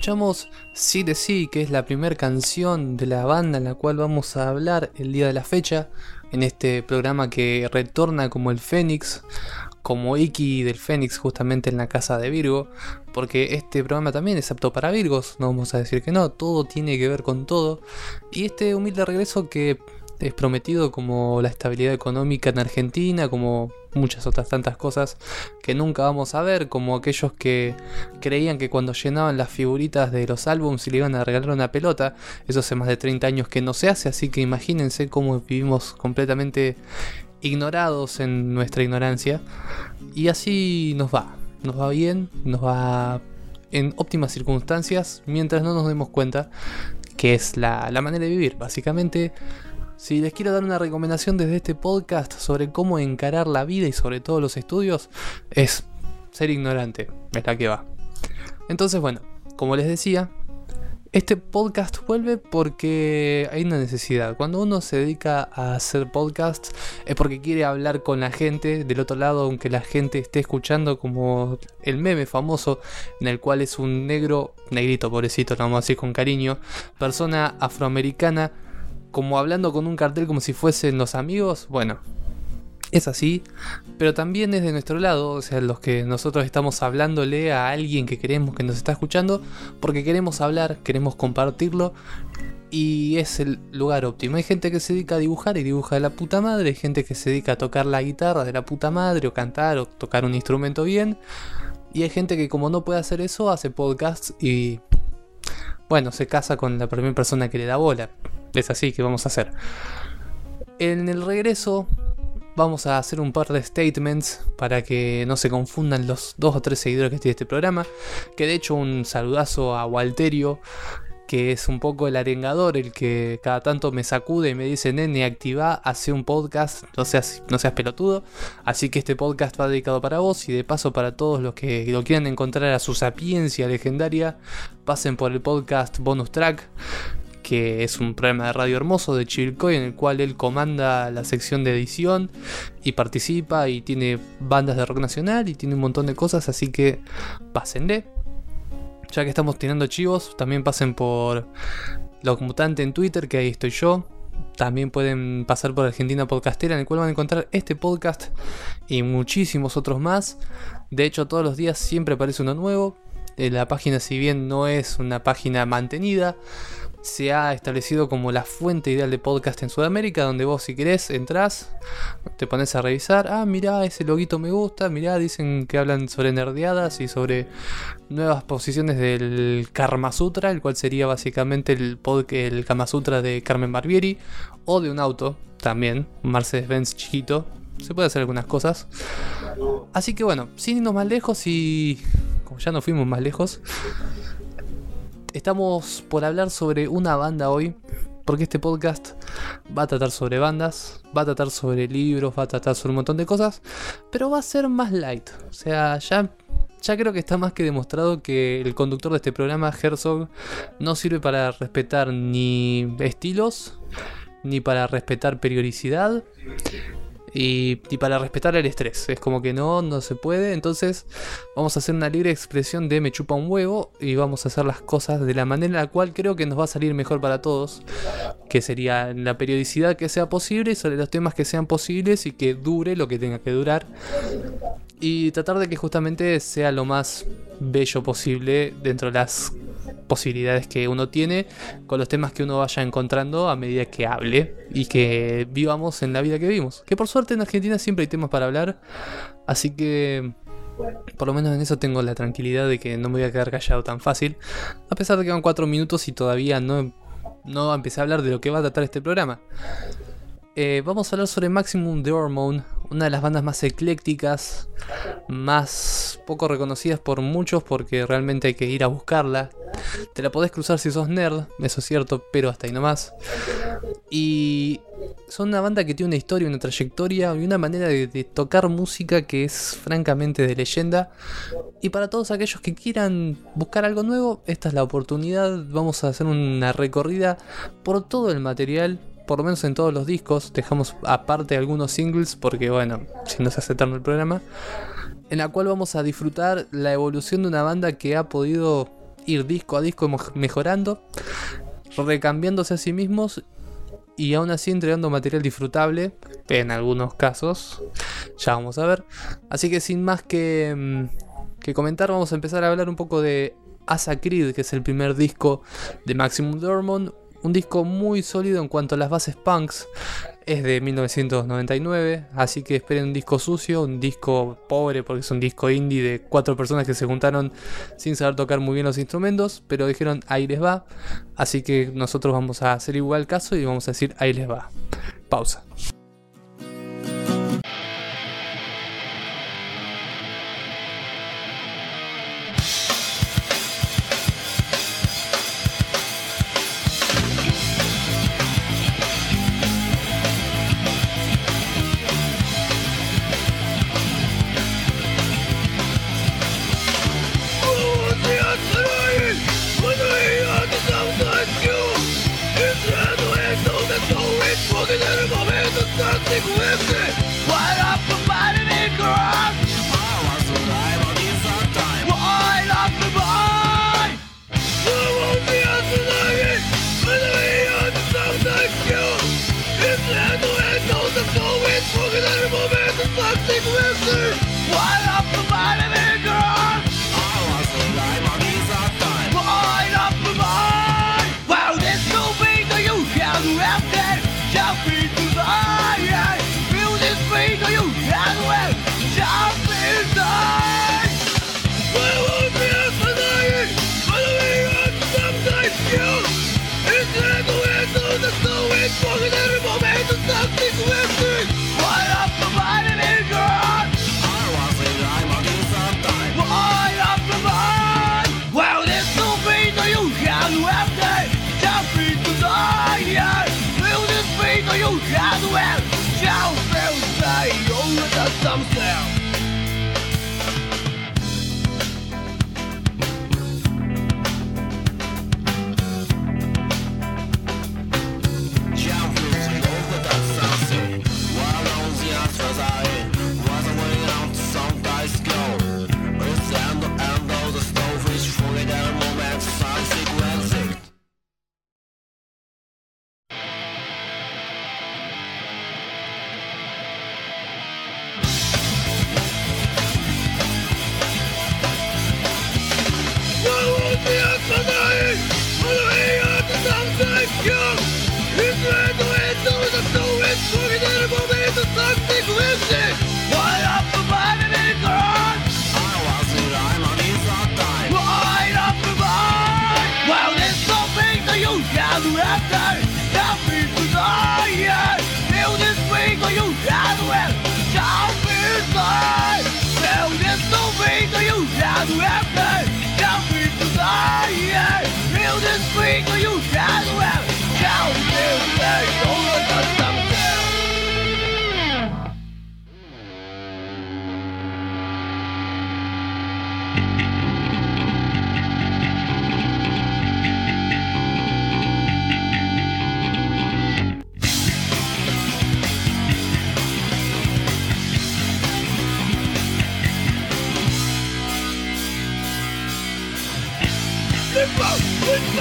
Escuchamos Sí de Sí, que es la primera canción de la banda en la cual vamos a hablar el día de la fecha, en este programa que retorna como el Fénix, como Iki del Fénix justamente en la casa de Virgo, porque este programa también es apto para Virgos, no vamos a decir que no, todo tiene que ver con todo, y este humilde regreso que es prometido como la estabilidad económica en Argentina, como muchas otras tantas cosas que nunca vamos a ver, como aquellos que creían que cuando llenaban las figuritas de los álbums y le iban a regalar una pelota, eso hace más de 30 años que no se hace, así que imagínense cómo vivimos completamente ignorados en nuestra ignorancia. Y así nos va, nos va bien, nos va en óptimas circunstancias, mientras no nos demos cuenta que es la, la manera de vivir, básicamente si les quiero dar una recomendación desde este podcast sobre cómo encarar la vida y sobre todo los estudios, es ser ignorante, es la que va. Entonces, bueno, como les decía, este podcast vuelve porque hay una necesidad. Cuando uno se dedica a hacer podcasts es porque quiere hablar con la gente del otro lado, aunque la gente esté escuchando como el meme famoso en el cual es un negro, negrito pobrecito, lo vamos a decir con cariño, persona afroamericana como hablando con un cartel como si fuesen los amigos, bueno, es así, pero también es de nuestro lado, o sea, los que nosotros estamos hablándole a alguien que queremos que nos está escuchando, porque queremos hablar, queremos compartirlo, y es el lugar óptimo. Hay gente que se dedica a dibujar y dibuja de la puta madre, hay gente que se dedica a tocar la guitarra de la puta madre, o cantar, o tocar un instrumento bien, y hay gente que como no puede hacer eso, hace podcasts y... Bueno, se casa con la primera persona que le da bola es así que vamos a hacer. En el regreso vamos a hacer un par de statements para que no se confundan los dos o tres seguidores que tiene este programa. Que de hecho un saludazo a Walterio, que es un poco el arengador, el que cada tanto me sacude y me dice, nene, activa, hace un podcast, no seas, no seas pelotudo. Así que este podcast va dedicado para vos y de paso para todos los que lo quieran encontrar a su sapiencia legendaria, pasen por el podcast bonus track que es un programa de radio hermoso de Chilcoy en el cual él comanda la sección de edición y participa y tiene bandas de rock nacional y tiene un montón de cosas, así que pásenle. Ya que estamos tirando chivos, también pasen por Los Mutantes en Twitter, que ahí estoy yo. También pueden pasar por Argentina Podcastera, en el cual van a encontrar este podcast y muchísimos otros más. De hecho, todos los días siempre aparece uno nuevo. Eh, la página, si bien no es una página mantenida, se ha establecido como la fuente ideal de podcast en Sudamérica, donde vos si querés entras, te pones a revisar, ah, mirá, ese loguito me gusta, mirá, dicen que hablan sobre nerdeadas y sobre nuevas posiciones del Karma Sutra, el cual sería básicamente el, el Kama Sutra de Carmen Barbieri, o de un auto también, un Mercedes-Benz chiquito, se puede hacer algunas cosas. Así que bueno, sin irnos más lejos y como ya no fuimos más lejos, estamos por hablar sobre una banda hoy, porque este podcast va a tratar sobre bandas, va a tratar sobre libros, va a tratar sobre un montón de cosas, pero va a ser más light. O sea, ya, ya creo que está más que demostrado que el conductor de este programa, Herzog, no sirve para respetar ni estilos, ni para respetar periodicidad, y, para respetar el estrés. Es como que no, no se puede. Entonces vamos a hacer una libre expresión de me chupa un huevo y vamos a hacer las cosas de la manera en la cual creo que nos va a salir mejor para todos. Que sería la periodicidad que sea posible y sobre los temas que sean posibles y que dure lo que tenga que durar. Y tratar de que justamente sea lo más bello posible dentro de las posibilidades que uno tiene con los temas que uno vaya encontrando a medida que hable y que vivamos en la vida que vivimos. Que por suerte en Argentina siempre hay temas para hablar, así que por lo menos en eso tengo la tranquilidad de que no me voy a quedar callado tan fácil, a pesar de que van cuatro minutos y todavía no, no empecé a hablar de lo que va a tratar este programa. Eh, vamos a hablar sobre Maximum The Hormone, una de las bandas más eclécticas, más poco reconocidas por muchos porque realmente hay que ir a buscarla. Te la podés cruzar si sos nerd, eso es cierto, pero hasta ahí nomás. Y son una banda que tiene una historia, una trayectoria y una manera de, de, tocar música que es francamente de leyenda. Y para todos aquellos que quieran buscar algo nuevo, esta es la oportunidad. Vamos a hacer una recorrida por todo el material por lo menos en todos los discos, dejamos aparte algunos singles porque bueno, si no se hace eterno el programa, en la cual vamos a disfrutar la evolución de una banda que ha podido ir disco a disco mejorando, recambiándose a sí mismos y aún así entregando material disfrutable en algunos casos. Ya vamos a ver. Así que sin más que, mm, que comentar, vamos a empezar a hablar un poco de Asa Creed, que es el primer disco de Maximum Dormont, un disco muy sólido en cuanto a las bases punks. Es de 1999, así que esperen un disco sucio, un disco pobre porque es un disco indie de cuatro personas que se juntaron sin saber tocar muy bien los instrumentos, pero dijeron ahí les va. Así que nosotros vamos a hacer igual caso y vamos a decir ahí les va. Pausa.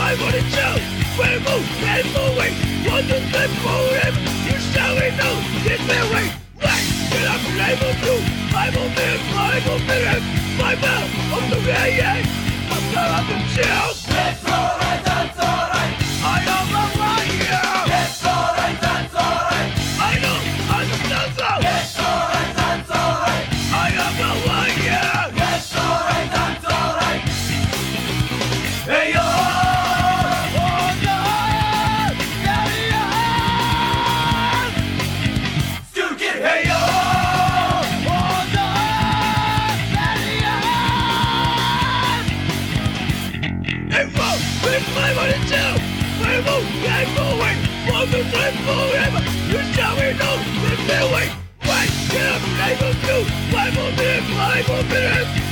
I wanna show We're moving and moving On the same motive You're showing no It's very right But I'm able to I'm a man I'm a man My mouth I'm the way I'm the chill Let's go!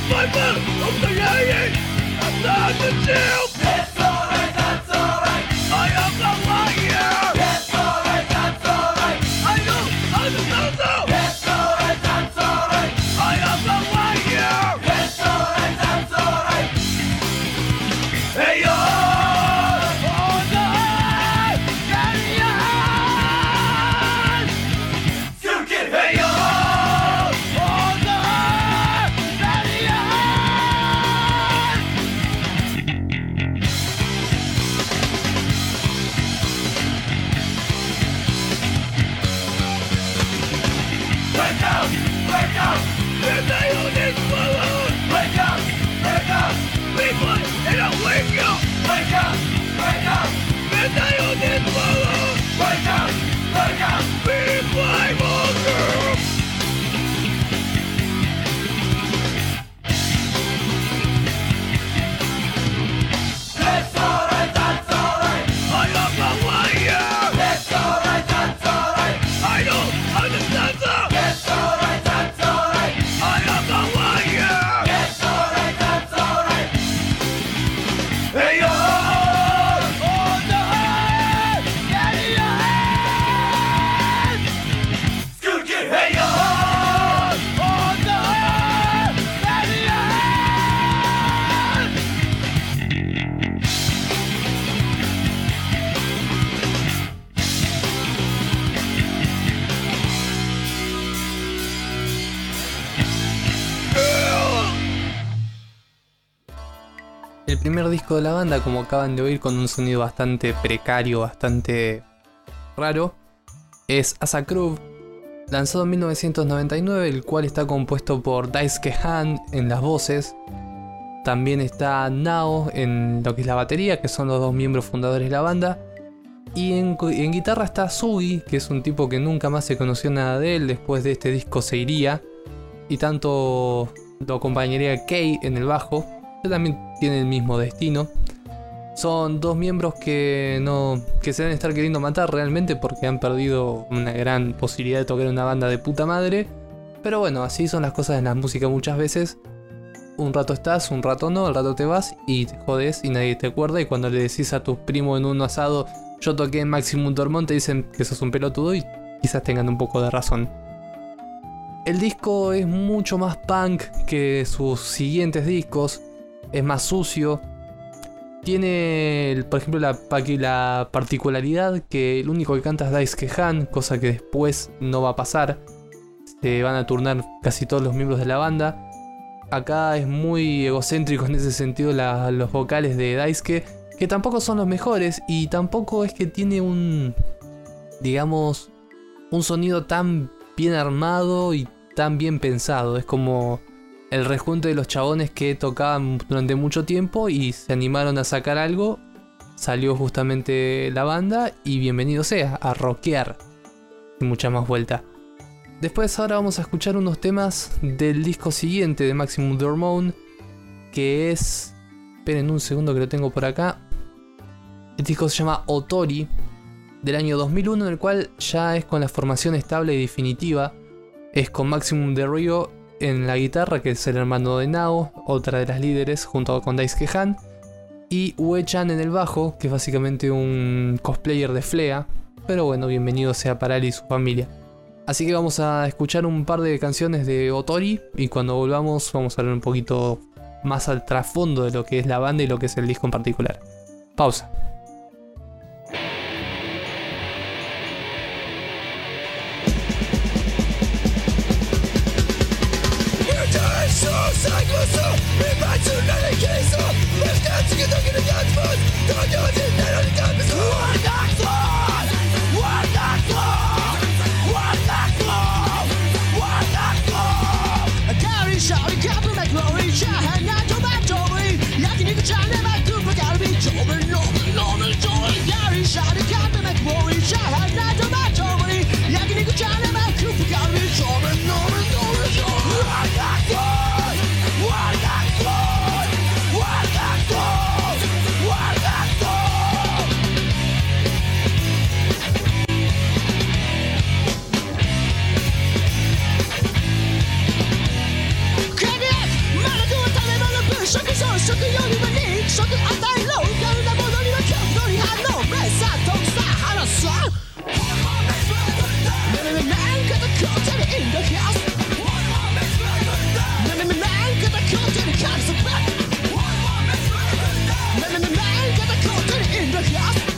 Мой бог, он 么教 como acaban de oír, con un sonido bastante precario, bastante raro, es Asa lanzado en 1999, el cual está compuesto por Daisuke Han en las voces. También está Nao en lo que es la batería, que son los dos miembros fundadores de la banda. Y en, guitarra está Sugi, que es un tipo que nunca más se conoció nada de él, después de este disco se iría. Y tanto lo acompañaría Kei en el bajo también tiene el mismo destino. Son dos miembros que no que se deben estar queriendo matar realmente porque han perdido una gran posibilidad de tocar una banda de puta madre. Pero bueno, así son las cosas en la música muchas veces. Un rato estás, un rato no, al rato te vas y te jodes y nadie te acuerda. Y cuando le decís a tus primos en un asado, yo toqué en Maximum Dormont, te dicen que sos un pelotudo y quizás tengan un poco de razón. El disco es mucho más punk que sus siguientes discos es más sucio. Tiene, por ejemplo, la, la particularidad que el único que canta es Daisuke Han, cosa que después no va a pasar. Se van a turnar casi todos los miembros de la banda. Acá es muy egocéntrico en ese sentido los vocales de Daisuke, que tampoco son los mejores y tampoco es que tiene un, digamos, un sonido tan bien armado y tan bien pensado. Es como el rejunte de los chabones que tocaban durante mucho tiempo y se animaron a sacar algo. Salió justamente la banda y bienvenido sea a rockear. Mucha más vuelta. Después ahora vamos a escuchar unos temas del disco siguiente de Maximum Dormone. Que es... Esperen un segundo que lo tengo por acá. El disco se llama Otori. Del año 2001 en el cual ya es con la formación estable y definitiva. Es con Maximum de en la guitarra, que es el hermano de Nao, otra de las líderes, junto con Daisuke Han. Y Ue-chan en el bajo, que es básicamente un cosplayer de Flea. Pero bueno, bienvenido sea para él y su familia. Así que vamos a escuchar un par de canciones de Otori y cuando volvamos vamos a hablar un poquito más al trasfondo de lo que es la banda y lo que es el disco en particular. Pausa.「Yeah! 食上食用には肉食与えろやるなものには強度に反応目さとさ話そうなめめなんかとこっちにインドヒャスなめめなんかとこっちにカルソバッなめめなんかとこっちにインドヒャス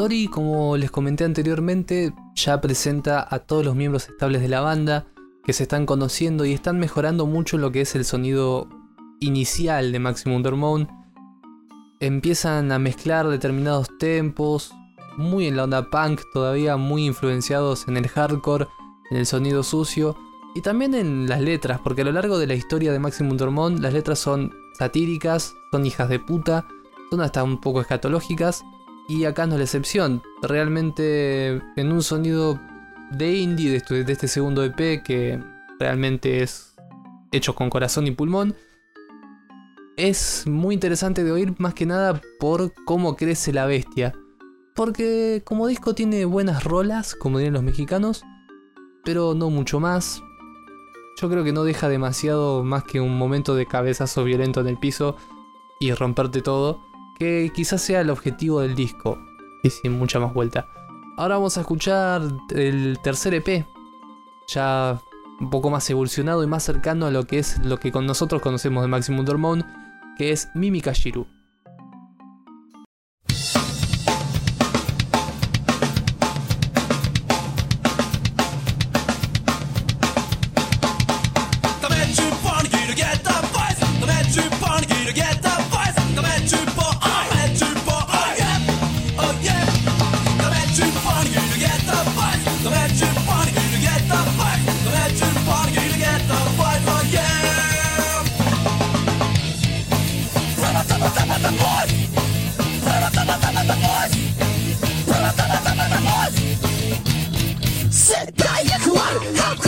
Otori, como les comenté anteriormente, ya presenta a todos los miembros estables de la banda que se están conociendo y están mejorando mucho lo que es el sonido inicial de Maximum Hormone. Empiezan a mezclar determinados tempos, muy en la onda punk todavía, muy influenciados en el hardcore, en el sonido sucio y también en las letras, porque a lo largo de la historia de Maximum Hormone las letras son satíricas, son hijas de puta, son hasta un poco escatológicas y acá no es la excepción. Realmente en un sonido de indie de este, de este segundo EP que realmente es hecho con corazón y pulmón. Es muy interesante de oír más que nada por cómo crece la bestia. Porque como disco tiene buenas rolas, como dirían los mexicanos, pero no mucho más. Yo creo que no deja demasiado más que un momento de cabezazo violento en el piso y romperte todo que quizás sea el objetivo del disco, y sin mucha más vuelta. Ahora vamos a escuchar el tercer EP, ya un poco más evolucionado y más cercano a lo que es lo que con nosotros conocemos de Maximum Hormone, que es Mimika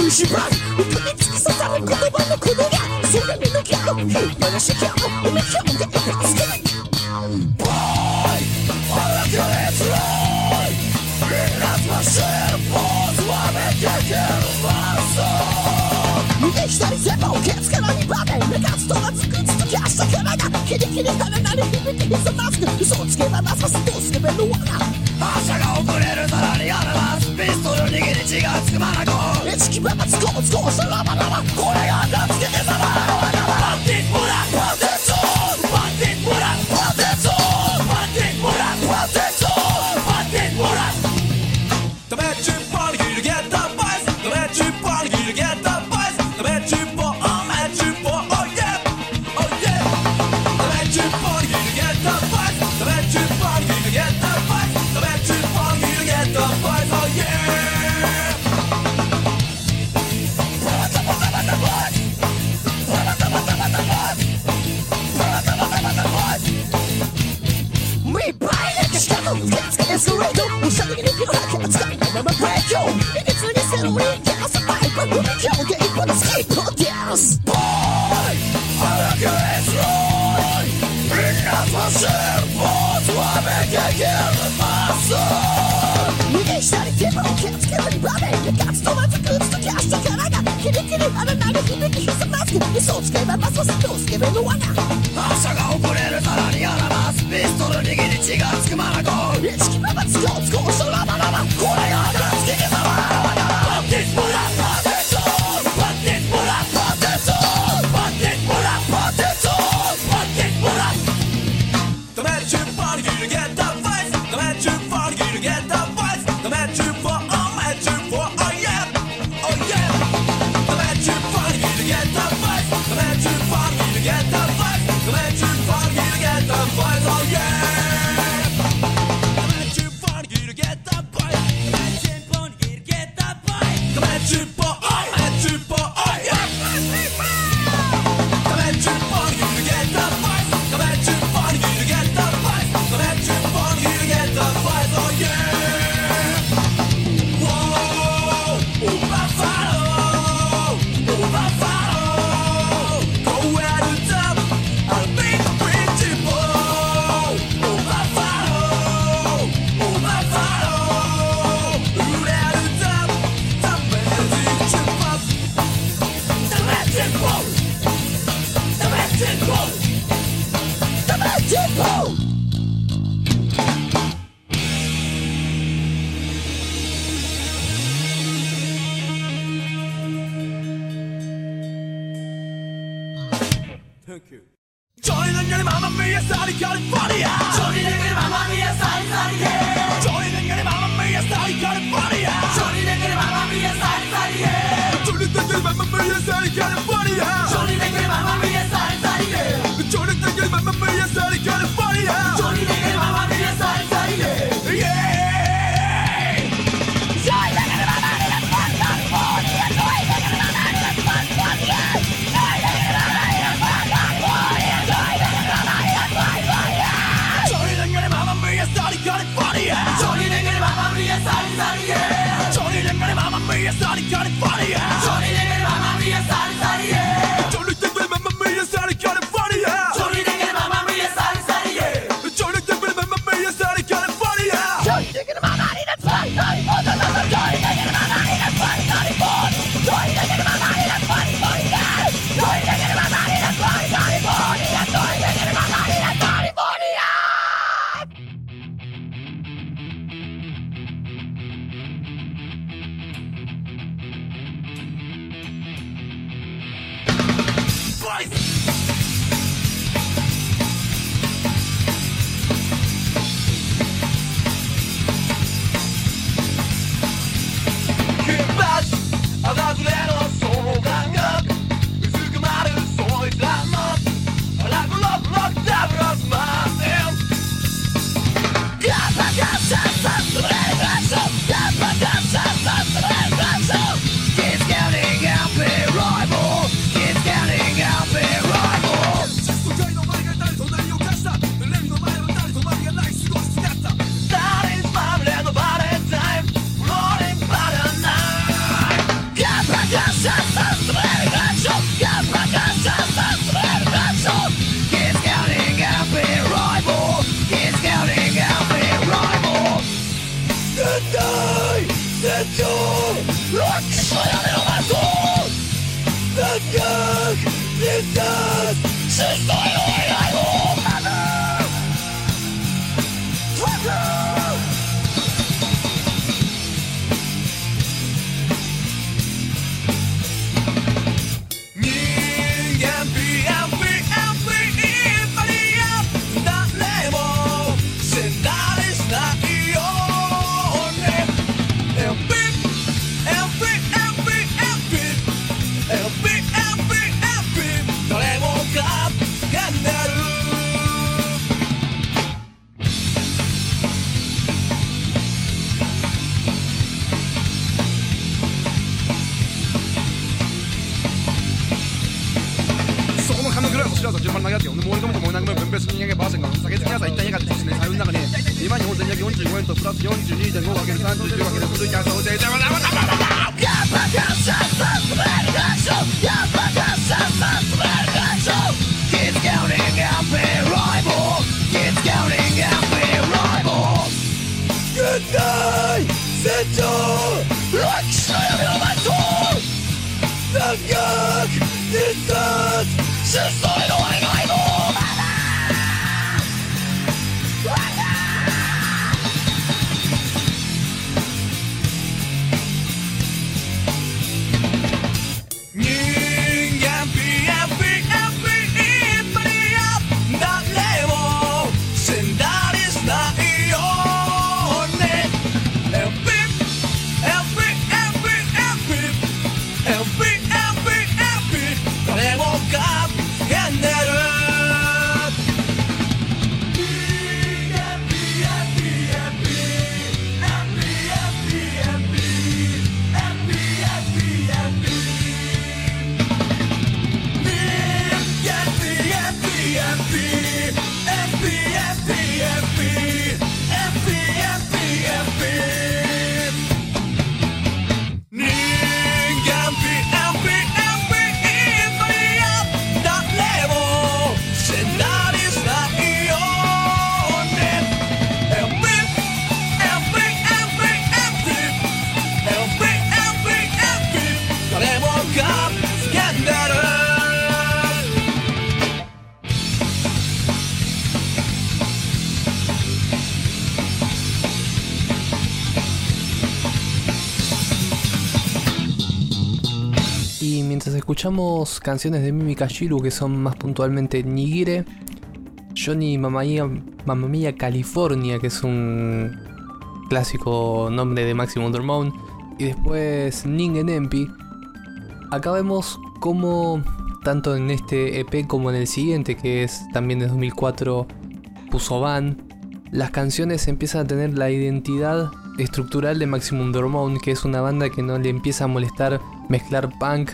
to już brak Upiecki są całe kodowane kodowia Słuchaj mi do kiego Pana się kiego Umiem się mogę pokazać Boj Ale kiedy trój Wyraz maszy Pozłamy kiekie Warso Nie stary zjebą Kiepskę na nim babę Mekan sto lat Skryć sto kiaszcza Kiedy kiedy stanę na nim Wypytyli są maskę Są odskrywa nazwa Stoskę będą łana Muzyka 做声 escuchamos canciones de Mimi Kashiru que son más puntualmente Nigire, Johnny Mamma Mia California, que es un clásico nombre de Maximum Hormone, y después Ningen Empi, acá vemos cómo tanto en este EP como en el siguiente, que es también de 2004, Pusoban, las canciones empiezan a tener la identidad estructural de Maximum Hormone, que es una banda que no le empieza a molestar mezclar punk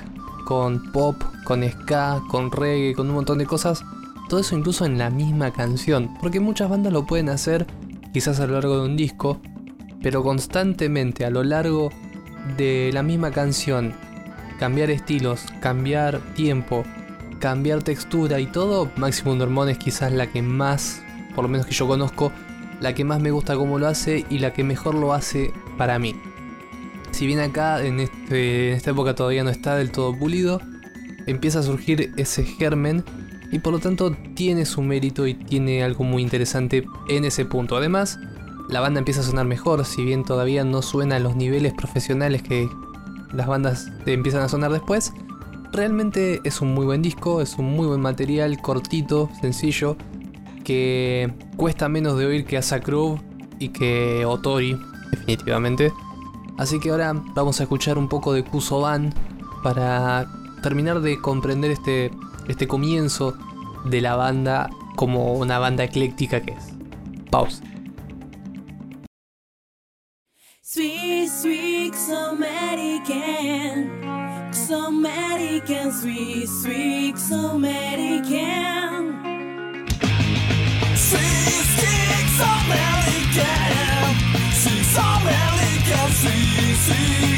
con pop, con ska, con reggae, con un montón de cosas. Todo eso incluso en la misma canción, porque muchas bandas lo pueden hacer quizás a lo largo de un disco, pero constantemente a lo largo de la misma canción, cambiar estilos, cambiar tiempo, cambiar textura y todo, Maximum Hormone es quizás la que más, por lo menos que yo conozco, la que más me gusta cómo lo hace y la que mejor lo hace para mí. Si bien acá en, este, en esta época todavía no está del todo pulido, empieza a surgir ese germen y por lo tanto tiene su mérito y tiene algo muy interesante en ese punto. Además, la banda empieza a sonar mejor, si bien todavía no suena a los niveles profesionales que las bandas empiezan a sonar después. Realmente es un muy buen disco, es un muy buen material, cortito, sencillo, que cuesta menos de oír que Asa Groove y que Otori, definitivamente. Así que ahora vamos a escuchar un poco de Kusoban para terminar de comprender este, este comienzo de la banda como una banda ecléctica que es. Pausa.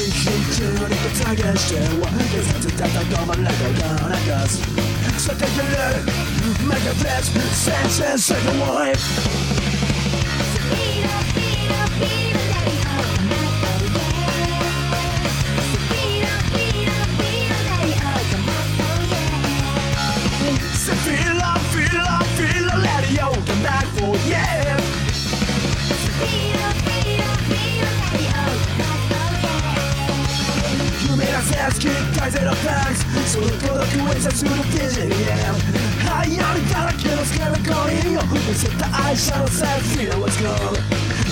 進中に突上げしては警察叩こまれてガラガス So take a look, make a flash, sense and second wife times. So look for the waves and see the vision, yeah. How you only got a kill, it's gonna go in your hoop And set the eyes shut on sight, see that what's gone.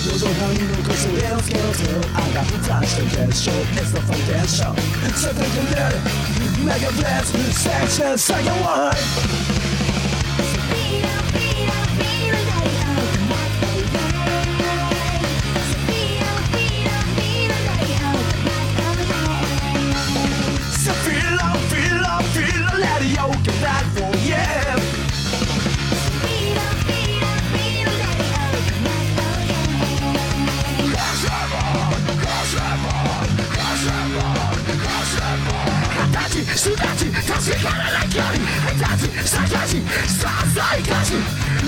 Those are how you look, it's a little scale too I got the touch the dance show, it's the fun dance show. So think of it, mega blast, section, second one.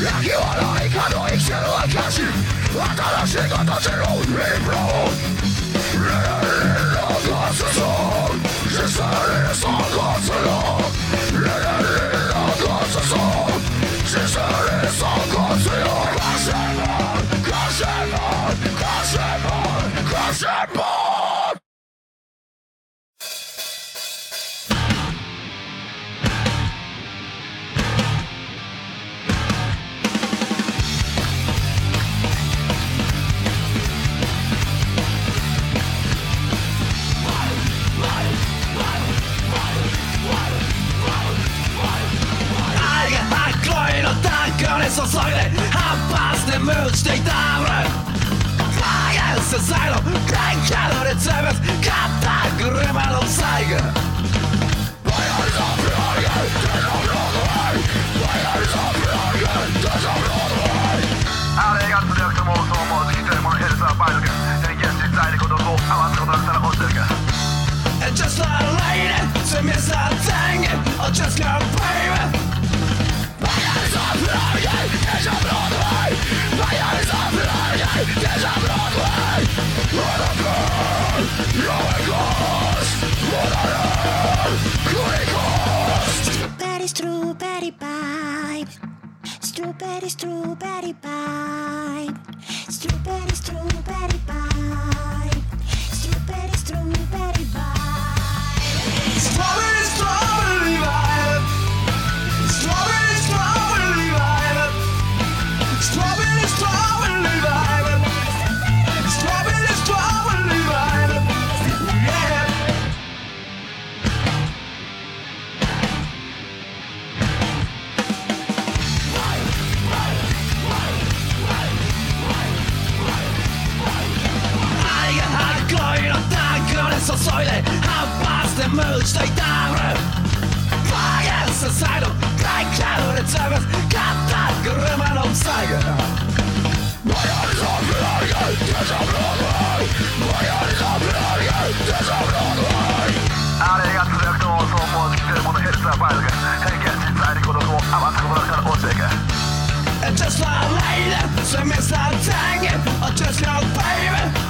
泣き笑い可能生きてる証新しい形のリブロー。レールのガスゾーン実際にその muztoi tarra Pagaz zazaino Kaiklaure txabez Katak gerreman ontzaia Baina Just like lady, so me start singing, just like baby.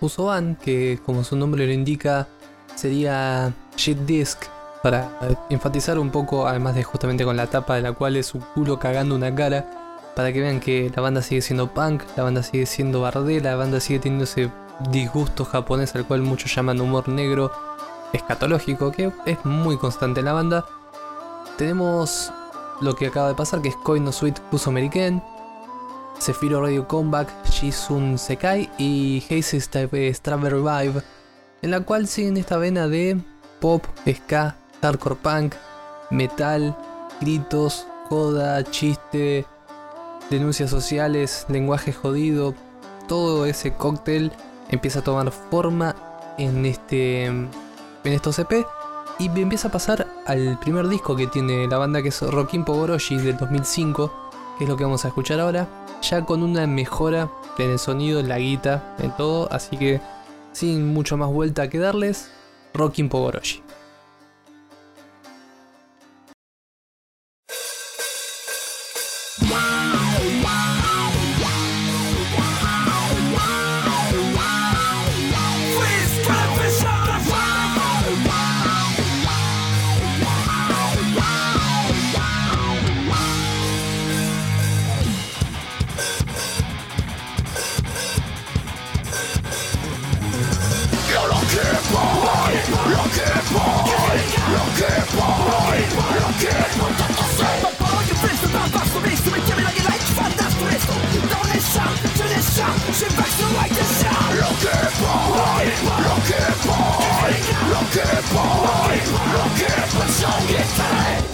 Usoban, que como su nombre lo indica, sería Shit Disc, para enfatizar un poco, además de justamente con la tapa de la cual es un culo cagando una cara, para que vean que la banda sigue siendo punk, la banda sigue siendo bardera, la banda sigue teniendo ese disgusto japonés al cual muchos llaman humor negro escatológico, que es muy constante en la banda. Tenemos lo que acaba de pasar, que es Koi no Sweet Kuso American, Sephiro Radio Comeback, Shizun Sekai y Haze Strawberry Vibe, en la cual siguen esta vena de pop, ska, hardcore punk, metal, gritos, joda, chiste, denuncias sociales, lenguaje jodido, todo ese cóctel empieza a tomar forma en este en estos EP y empieza a pasar al primer disco que tiene la banda que es Rockin' Pogoroshi del 2005, que es lo que vamos a escuchar ahora, ya con una mejora en el sonido, en la guita, en todo, así que sin mucho más vuelta que darles, Rockin' Pogoroshi. The Look at boy. Look at boy. Look at boy. Look at boy. Boy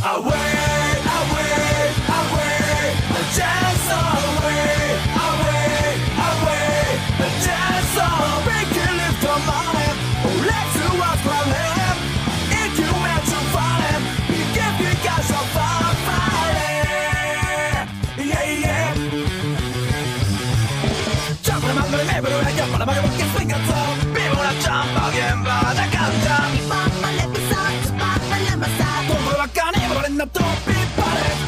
Away, away, away, just away. don't be panicked.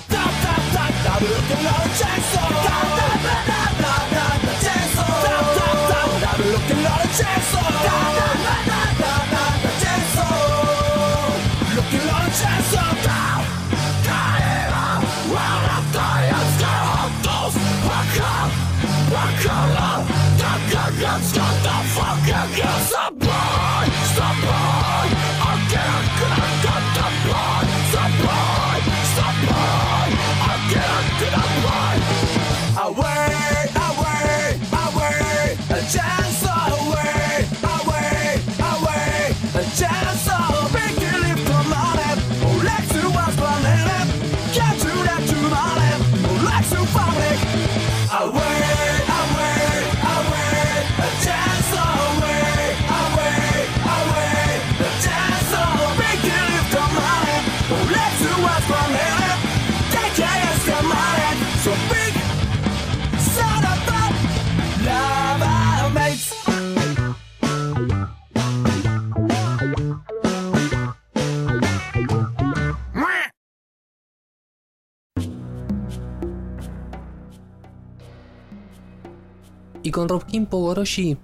Robkin Pogoroshi,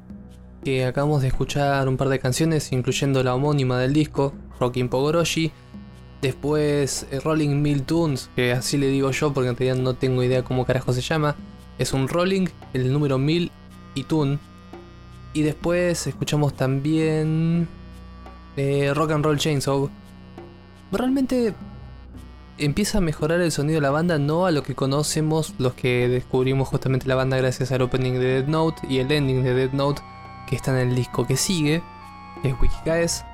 que acabamos de escuchar un par de canciones, incluyendo la homónima del disco, Rockin' Pogoroshi. Después eh, Rolling Mill Tunes, que así le digo yo porque en realidad no tengo idea cómo carajo se llama. Es un Rolling, el número 1000 y Tune. Y después escuchamos también eh, Rock and Roll Chainsaw. Realmente empieza a mejorar el sonido de la banda, no a lo que conocemos los que descubrimos justamente la banda gracias al opening de Dead Note y el ending de Dead Note que está en el disco que sigue, es Wikikaes.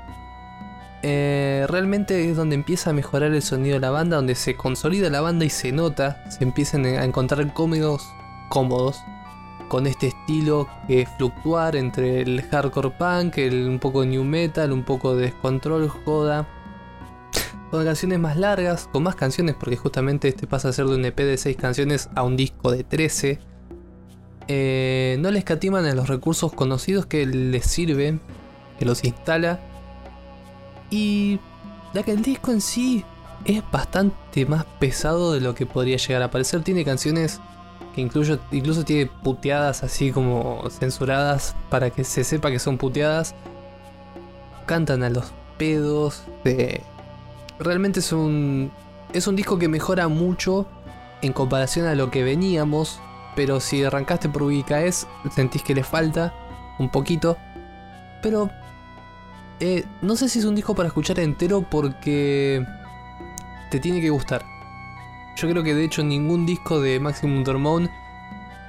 Eh, realmente es donde empieza a mejorar el sonido de la banda, donde se consolida la banda y se nota, se empiezan a encontrar cómodos, cómodos con este estilo que es fluctuar entre el hardcore punk, el un poco de new metal, un poco de descontrol, joda con canciones más largas, con más canciones, porque justamente este pasa a ser de un EP de 6 canciones a un disco de 13. Eh, no le escatiman en los recursos conocidos que les sirve, que los instala. Y ya que el disco en sí es bastante más pesado de lo que podría llegar a parecer. Tiene canciones que incluso, incluso tiene puteadas así como censuradas para que se sepa que son puteadas. Cantan a los pedos realmente es un, es un disco que mejora mucho en comparación a lo que veníamos, pero si arrancaste por es sentís que le falta un poquito. Pero eh, no sé si es un disco para escuchar entero porque te tiene que gustar. Yo creo que de hecho ningún disco de Maximum Hormone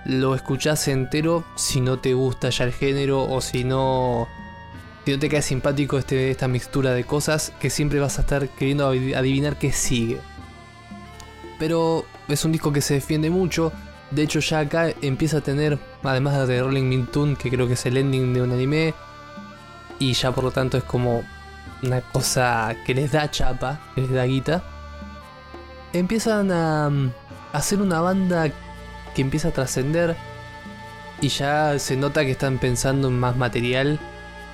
lo escuchás entero si no te gusta ya el género o si no si no te cae simpático este, esta mixtura de cosas, que siempre vas a estar queriendo adivinar qué sigue. Pero es un disco que se defiende mucho. De hecho, ya acá empieza a tener, además de Rolling Min Tune, que creo que es el ending de un anime, y ya por lo tanto es como una cosa que les da chapa, que les da guita. Empiezan a, mm, a hacer una banda que empieza a trascender y ya se nota que están pensando en más material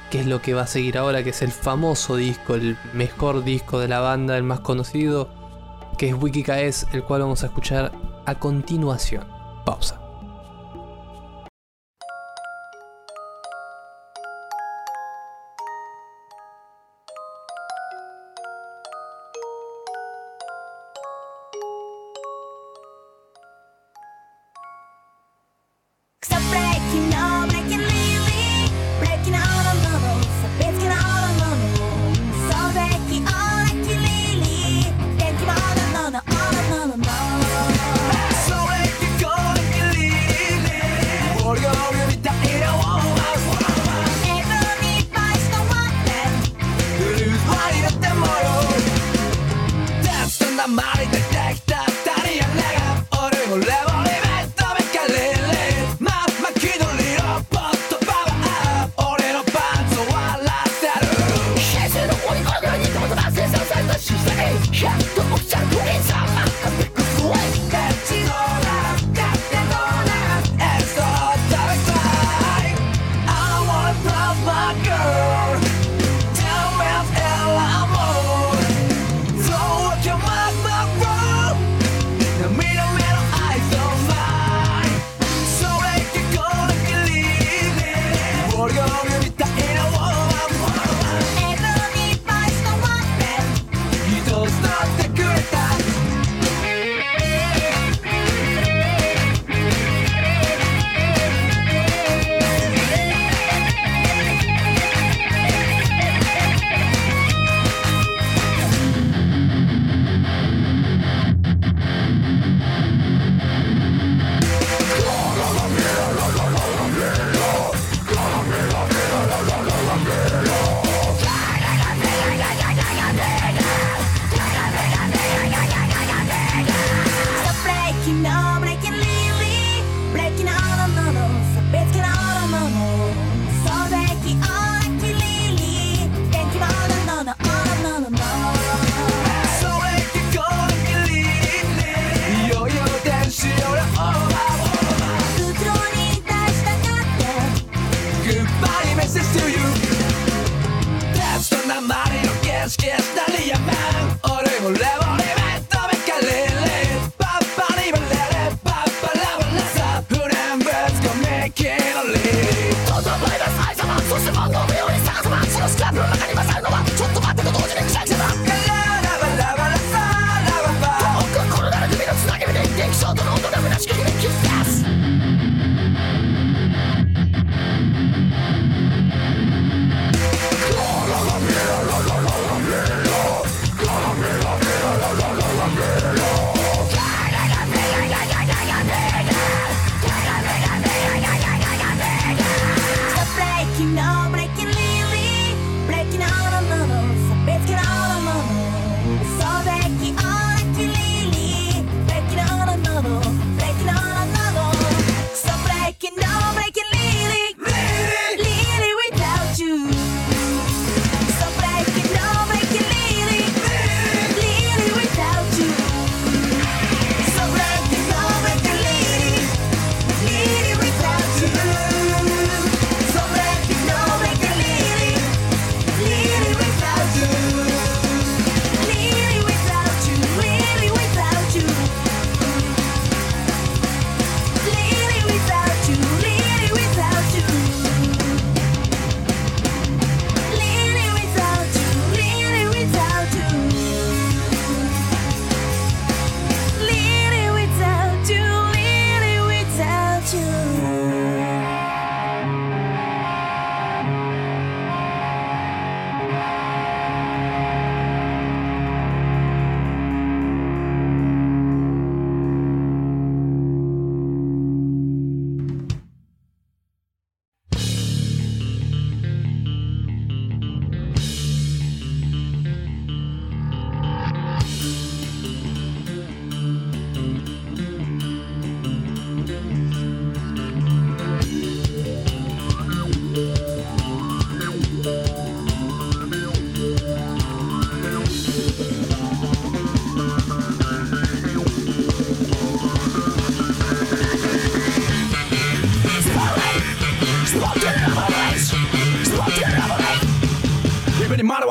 que es lo que va a seguir ahora, que es el famoso disco, el mejor disco de la banda, el más conocido, que es WikiKS, el cual vamos a escuchar a continuación. Pausa.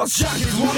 Jacket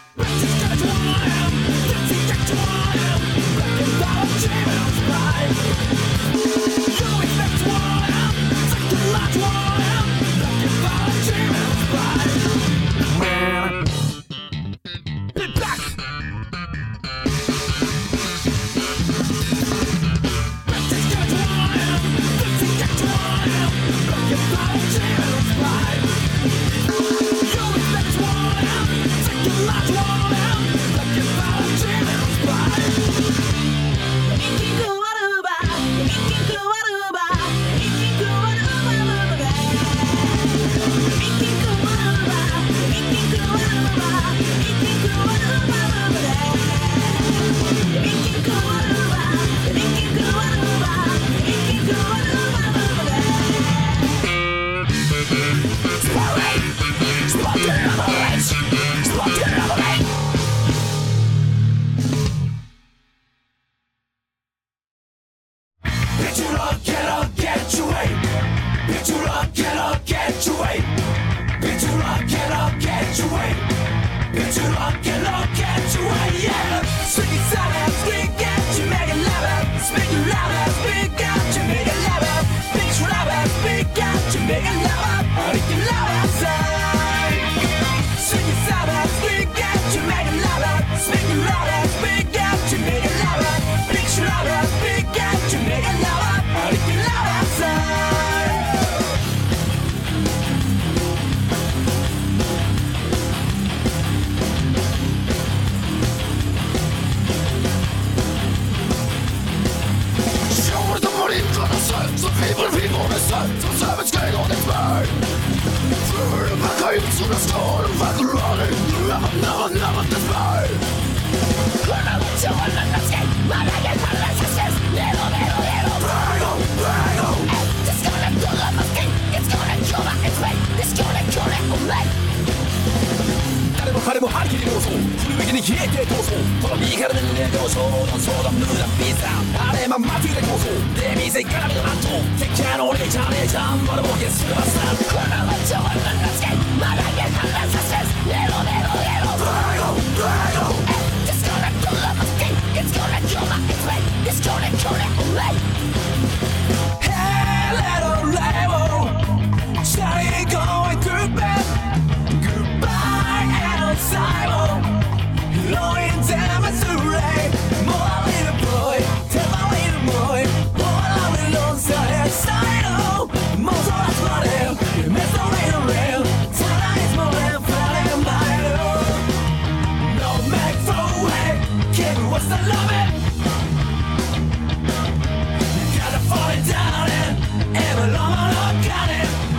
got it.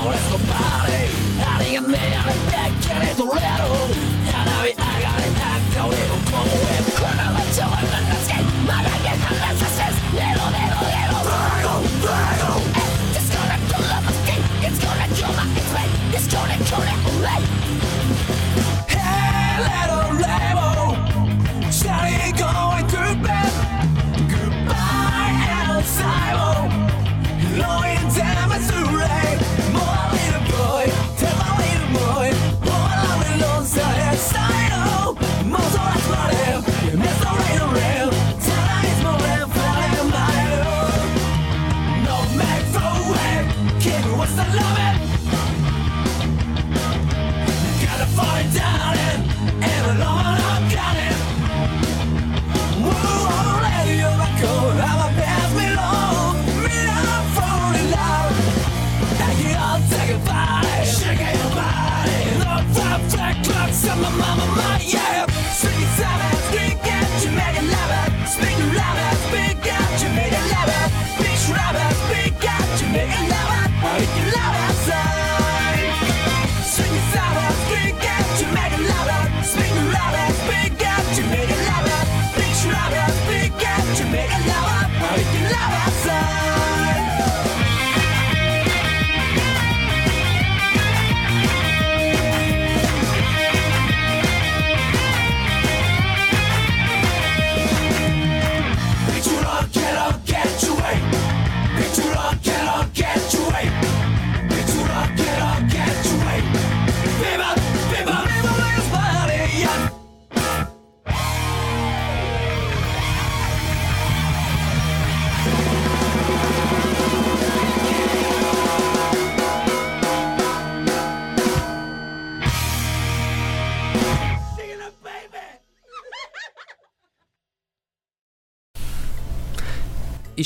Arrest nobody Any man that can is a And I agony and don't even come with Criminal children and the skin My neck is a necessary Little, little, little Vital, vital It's gonna kill my skin It's gonna kill my, it's me It's gonna kill it, me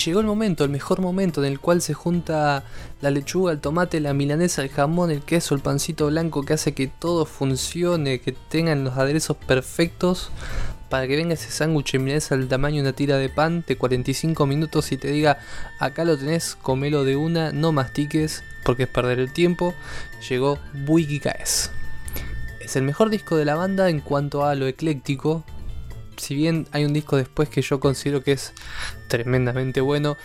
llegó el momento, el mejor momento en el cual se junta la lechuga, el tomate, la milanesa, el jamón, el queso, el pancito blanco que hace que todo funcione, que tengan los aderezos perfectos para que venga ese sándwich milanesa del tamaño de una tira de pan de 45 minutos y te diga, acá lo tenés, comelo de una, no mastiques porque es perder el tiempo. Llegó Buiki Kaes. Es el mejor disco de la banda en cuanto a lo ecléctico, si bien hay un disco después que yo considero que es tremendamente bueno,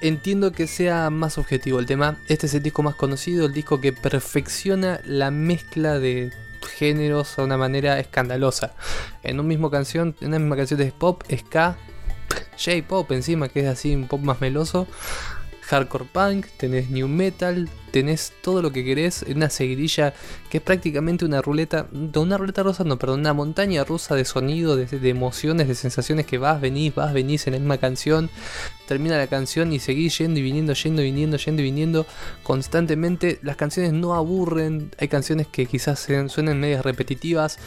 entiendo que sea más objetivo el tema. Este es el disco más conocido, el disco que perfecciona la mezcla de géneros a una manera escandalosa. En una misma canción, en una misma canción de pop, ska, J-pop encima, que es así un pop más meloso. Hardcore punk, tenés new metal, tenés todo lo que querés una seguidilla que es prácticamente una ruleta, una ruleta rusa, no, perdón, una montaña rusa de sonido, de, emociones, de sensaciones que vas, venís, vas, venís en la misma canción, termina la canción y seguís yendo y viniendo, yendo y viniendo, yendo y viniendo constantemente. Las canciones no aburren, hay canciones que quizás suenen medias repetitivas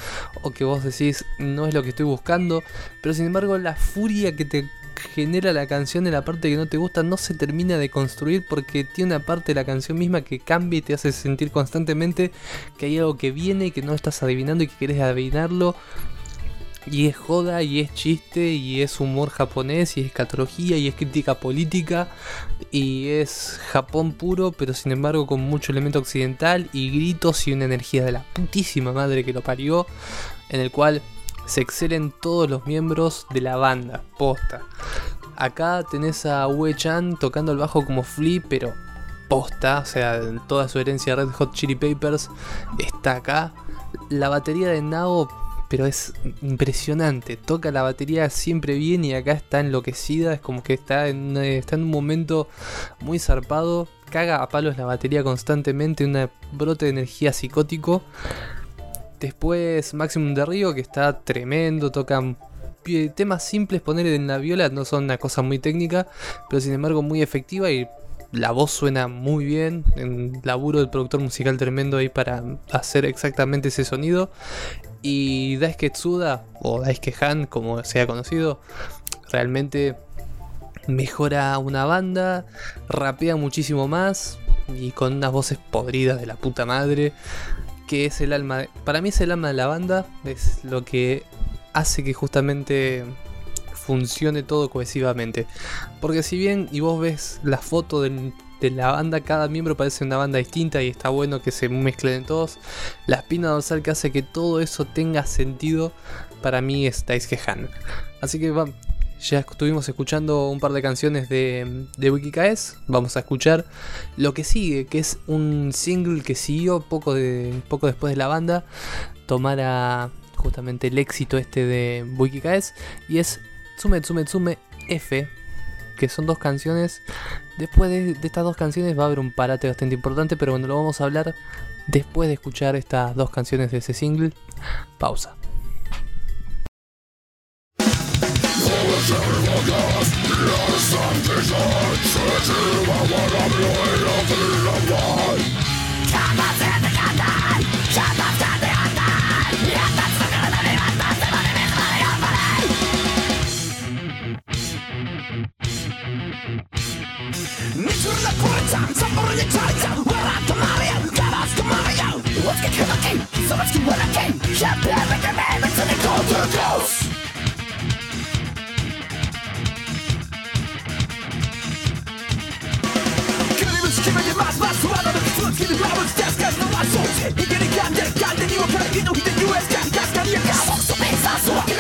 o que vos decís no es lo que estoy buscando, pero sin embargo la furia que te genera la canción en la parte que no te gusta no se termina de construir porque tiene una parte de la canción misma que cambia y te hace sentir constantemente que hay algo que viene y que no estás adivinando y que querés adivinarlo. Y es joda, y es chiste, y es humor japonés, y es escatología, y es crítica política, y es Japón puro, pero sin embargo con mucho elemento occidental, y gritos y una energía de la putísima madre que lo parió, en el cual se excelen todos los miembros de la banda, posta. Acá tenés a Ue-chan tocando el bajo como Flea, pero posta, o sea, toda su herencia Red Hot Chili Papers está acá. La batería de Nao, pero es impresionante, toca la batería siempre bien y acá está enloquecida, es como que está en, está en un momento muy zarpado, caga a palos la batería constantemente, un brote de energía psicótico. Después Maximum de Río, que está tremendo, tocan temas simples, poner en la viola no son una cosa muy técnica, pero sin embargo muy efectiva y la voz suena muy bien. En laburo del productor musical tremendo ahí para hacer exactamente ese sonido. Y Daisuke Tsuda, o Daisuke Han, como sea conocido, realmente mejora una banda, rapea muchísimo más y con unas voces podridas de la puta madre que es el alma, de- para mí es el alma de la banda, es lo que hace que justamente funcione todo cohesivamente. Porque si bien y vos ves la foto de la banda, cada miembro parece una banda distinta y está bueno que se mezclen todos. La espina dorsal que hace que todo eso tenga sentido para mí es Daisuke Han. Así que ya estuvimos escuchando un par de canciones de, de WikiKaes. Vamos a escuchar lo que sigue, que es un single que siguió poco, de, poco después de la banda. Tomara justamente el éxito este de WikiKaes. Y es Tsume Tsume Tsume F. Que son dos canciones. Después de, de estas dos canciones va a haber un parate bastante importante. Pero bueno, lo vamos a hablar después de escuchar estas dos canciones de ese single. Pausa. Let's get cooking, so let's get what I came. Shut up, make a man, make something go to the ghost.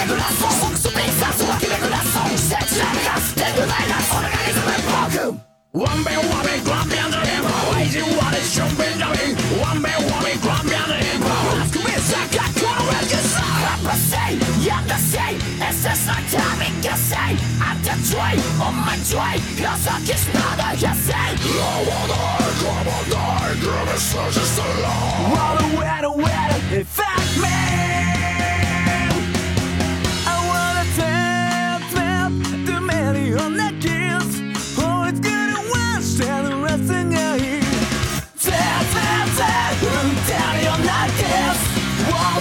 regulação Fluxo pensa sua que regulação Sete na graça, dentro da nação Organismo é pouco One by one, grab me under him Lazy one is jumping to me One by one, grab me under him Ask me se quer que eu regressar Eu passei, eu desci Esse é só time que eu sei Até joy, oh my joy Eu só quis nada, eu sei Low on high, come on high Give me such as the law Run away, away, infect me.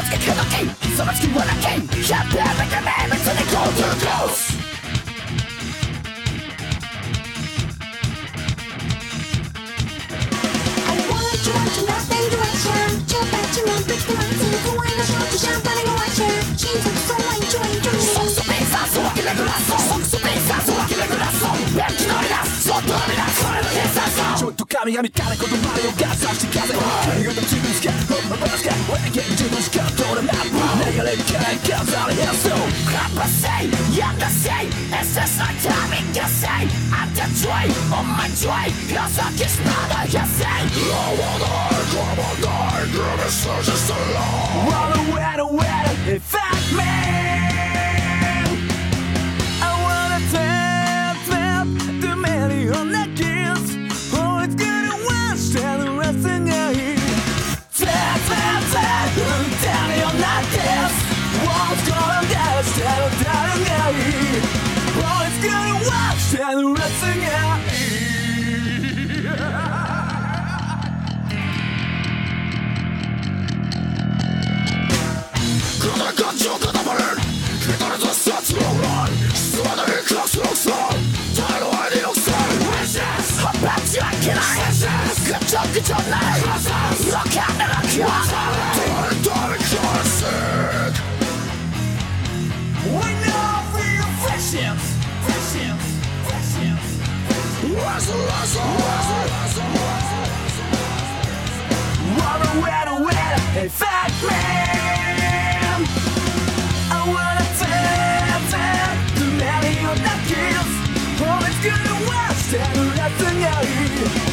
What's the kind of game? So much can wanna game Yeah, bad with the name It's only close to close I wanna try to not stay the right sham Jump back to my bitch the right thing Go on, I'll show you sham But I go right sham She's like so enjoying dreaming Sucks to be, sucks to walk in the glass 神々から言葉を合算して風を君ごと自分しか思わずか俺だけ自分しか通らない流れるから変わらへんそうカンパセイやんだせい SS の神がせいあんた joy on my joy 予測しまだやせい I wanna come on die give me such a long Run away to where it affect me 전기 전에 이렇게 하면 이렇게 돌 돌이 classic We know for your friendships Friendships Friendships Wrestle Wrestle Wrestle Wrestle Wanna wear to wear Hey fat man I wanna tap The melody of that kiss Oh it's gonna wash That nothing out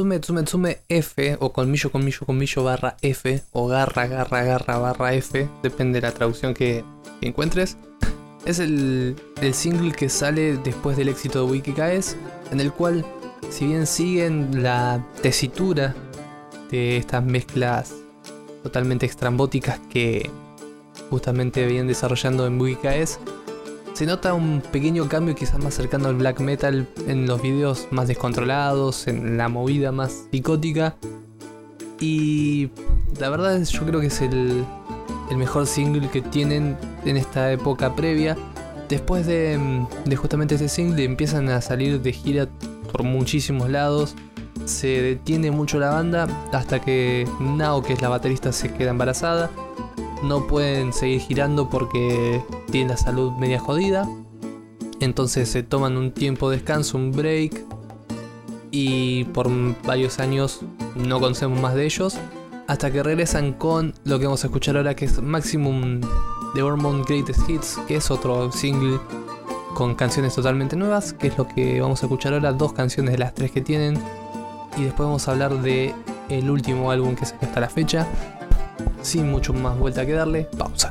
Tsume Tsume Tsume F o colmillo colmillo colmillo barra F o garra garra garra barra F, depende de la traducción que encuentres. Es el, el single que sale después del éxito de Wikicaes, en el cual, si bien siguen la tesitura de estas mezclas totalmente extrambóticas que justamente vienen desarrollando en Wikicaes, se nota un pequeño cambio quizás más cercano al black metal en los videos más descontrolados, en la movida más psicótica. Y la verdad es yo creo que es el, mejor single que tienen en esta época previa. Después de, de justamente este single empiezan a salir de gira por muchísimos lados. Se detiene mucho la banda hasta que Nao, que es la baterista, se queda embarazada no pueden seguir girando porque tienen la salud media jodida. Entonces se toman un tiempo de descanso, un break. Y por varios años no conocemos más de ellos. Hasta que regresan con lo que vamos a escuchar ahora que es Maximum de Hormone Greatest Hits, que es otro single con canciones totalmente nuevas, que es lo que vamos a escuchar ahora, dos canciones de las tres que tienen. Y después vamos a hablar de el último álbum que salió hasta la fecha, sin mucho más vuelta que darle, pausa.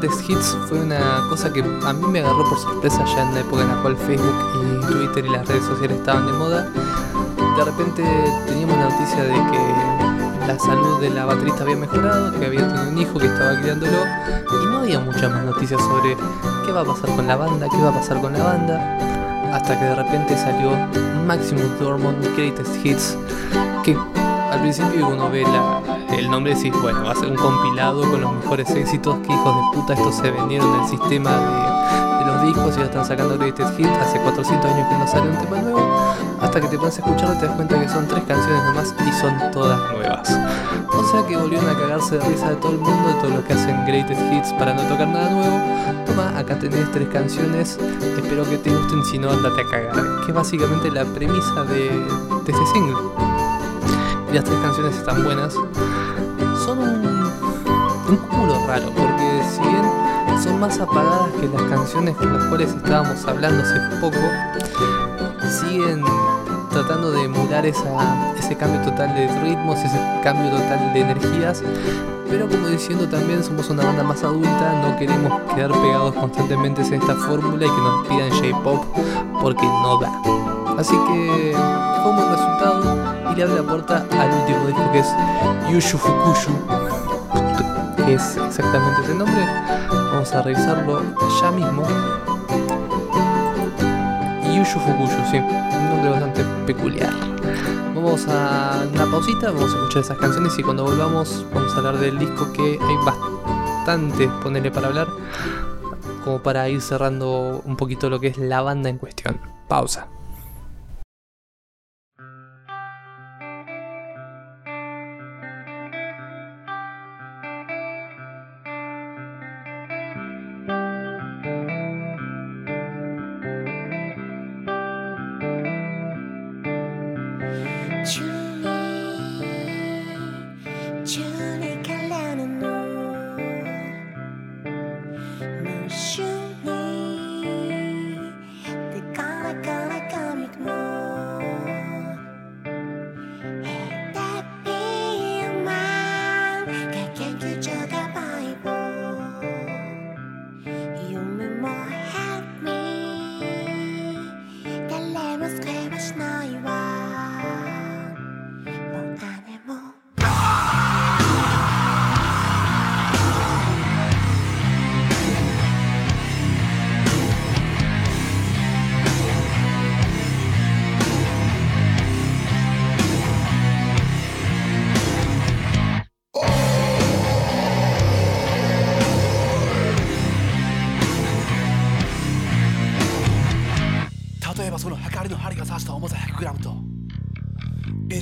Greatest Hits fue una cosa que a mí me agarró por sorpresa ya en la época en la cual Facebook y Twitter y las redes sociales estaban de moda. De repente teníamos la noticia de que la salud de la baterista había mejorado, que había tenido un hijo, que estaba criándolo, y no había muchas más noticias sobre qué va a pasar con la banda, qué va a pasar con la banda, hasta que de repente salió Maximus Dormont Greatest Hits, que al principio uno ve la- el nombre decís, bueno, va a ser un compilado con los mejores éxitos, que hijos de puta, estos se vendieron en el sistema de, los discos y ya están sacando Greatest Hits, hace 400 años que no sale un tema nuevo, hasta que te pones a escucharlo te das cuenta que son tres canciones nomás y son todas nuevas. O sea que volvieron a cagarse de risa de todo el mundo, de todo lo que hacen Greatest Hits para no tocar nada nuevo. Toma, acá tenés tres canciones, espero que te gusten, si no andate a cagar. Que es básicamente la premisa de, de este single. Y las tres canciones están buenas. Un, cúmulo raro, porque si bien son más apagadas que las canciones con las cuales estábamos hablando hace poco, siguen tratando de emular ese cambio total de ritmos, ese cambio total de energías, pero como diciendo también somos una banda más adulta, no queremos quedar pegados constantemente en esta fórmula y que nos pidan J-Pop porque no da. Así que buen resultado y le abre la puerta al último disco que es Yushu Fukushu, es exactamente ese nombre. Vamos a revisarlo ya mismo. Yushu Fukushu, sí, un nombre bastante peculiar. Vamos a una pausita, vamos a escuchar esas canciones y cuando volvamos vamos a hablar del disco que hay bastante, ponerle para hablar, como para ir cerrando un poquito lo que es la banda en cuestión. Pausa.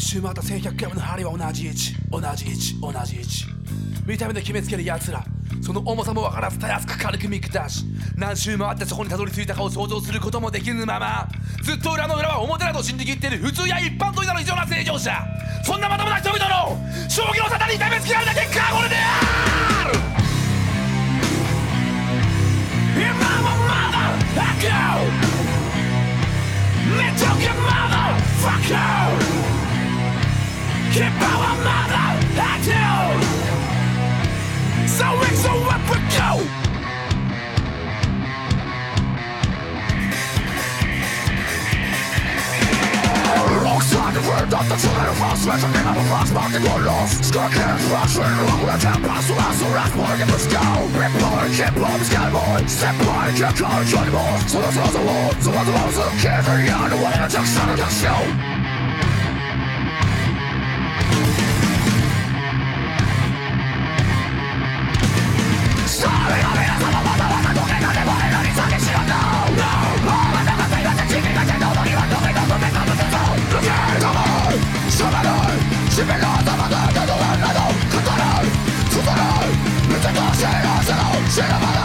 一周回った 1100g の針は同じ位置。同じ位置。同じ位置。見た目で決めつける奴ら。その重さも分からずたやすく軽く見下し。何周回ってそこにたどり着いたかを想像することもできぬままずっと裏の裏は表だと信じきっている普通や一般といなの異常な正常者。そんなまともな人々の将棋の沙汰に痛めつけられた結果はこれである。今もまだ悪めっちゃく keep our mother attitude. So it's a up we go. Alongside the wind of the children of us, with the name marking your loss. Stuck in rushing, along with a tempest, the us, arrest, morning, and let's go. Rip boy, hip hop, sky boy, step boy, can't call it. So that's us alone, so that's us alone, so can't carry on, the just shut it show. A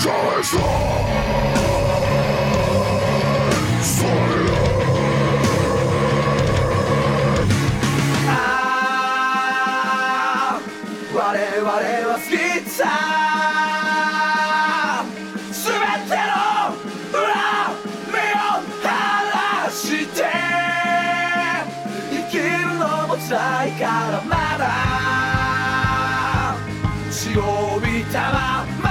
Charlie's Law! 血を帯びたまま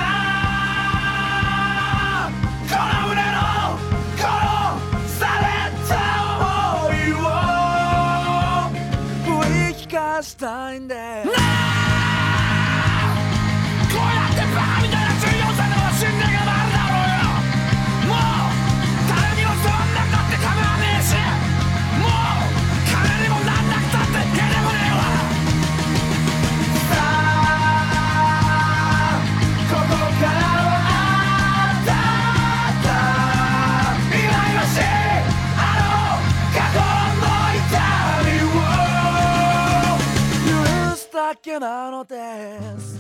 この胸の殺された想いを振り聞かしたいんでこうやってバカみなのです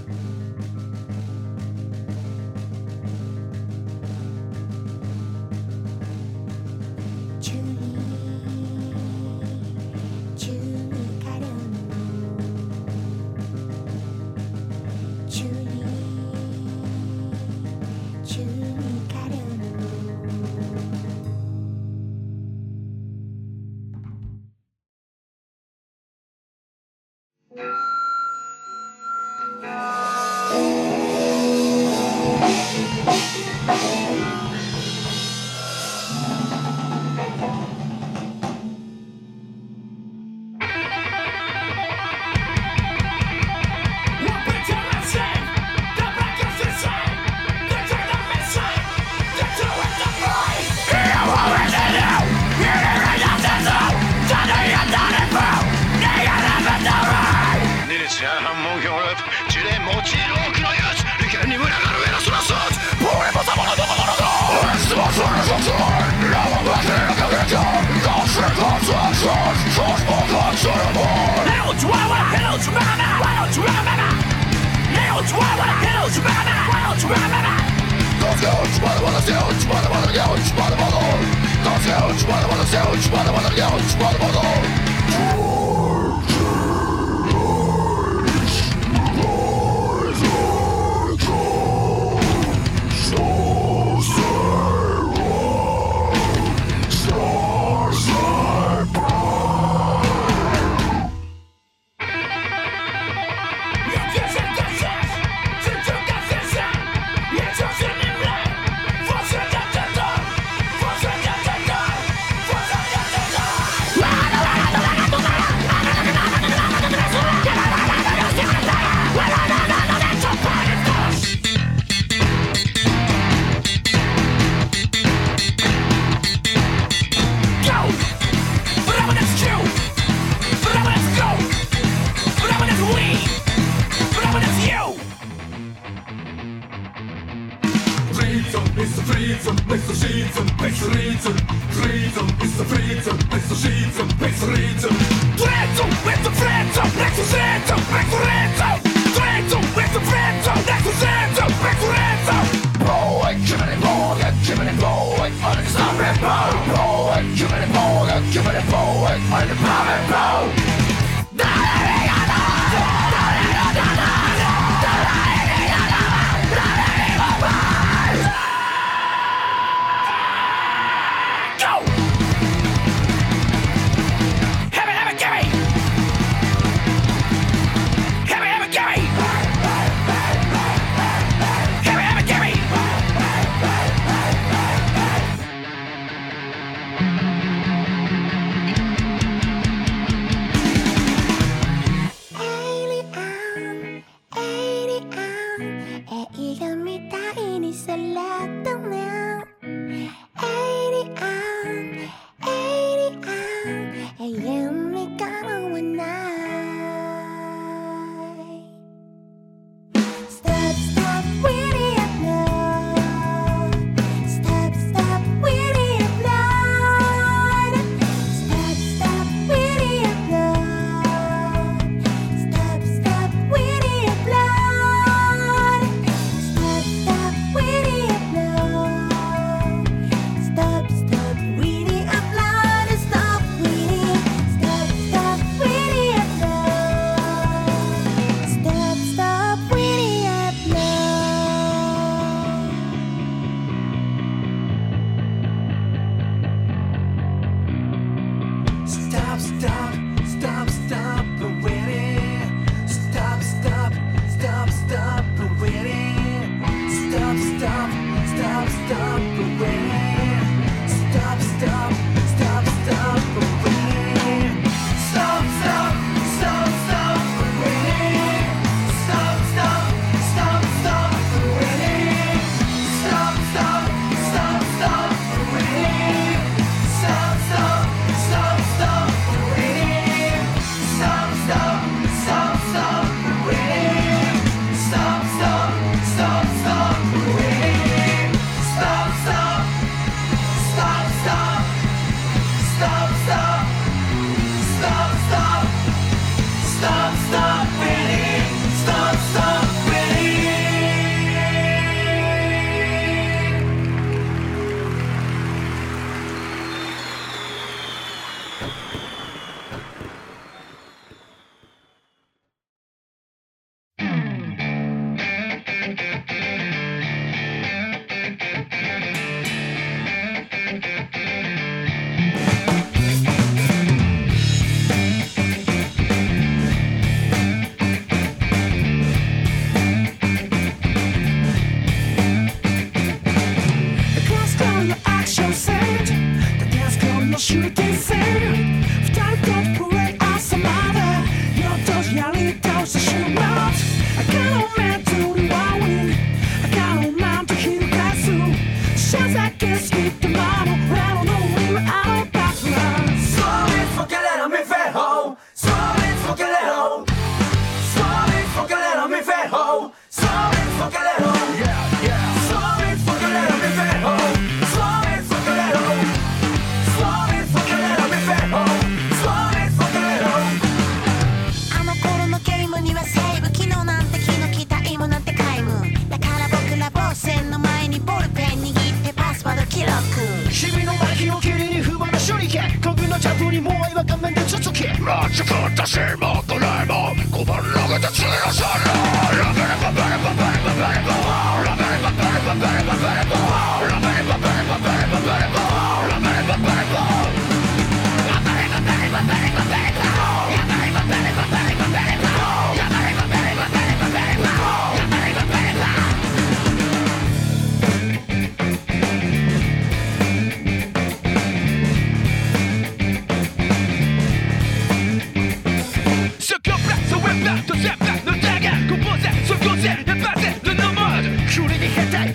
にも愛は画面で続きラジカだしもドラえもん困るのが立ちなさらラバラババラババラバラバラバラバラバラバラバラバラ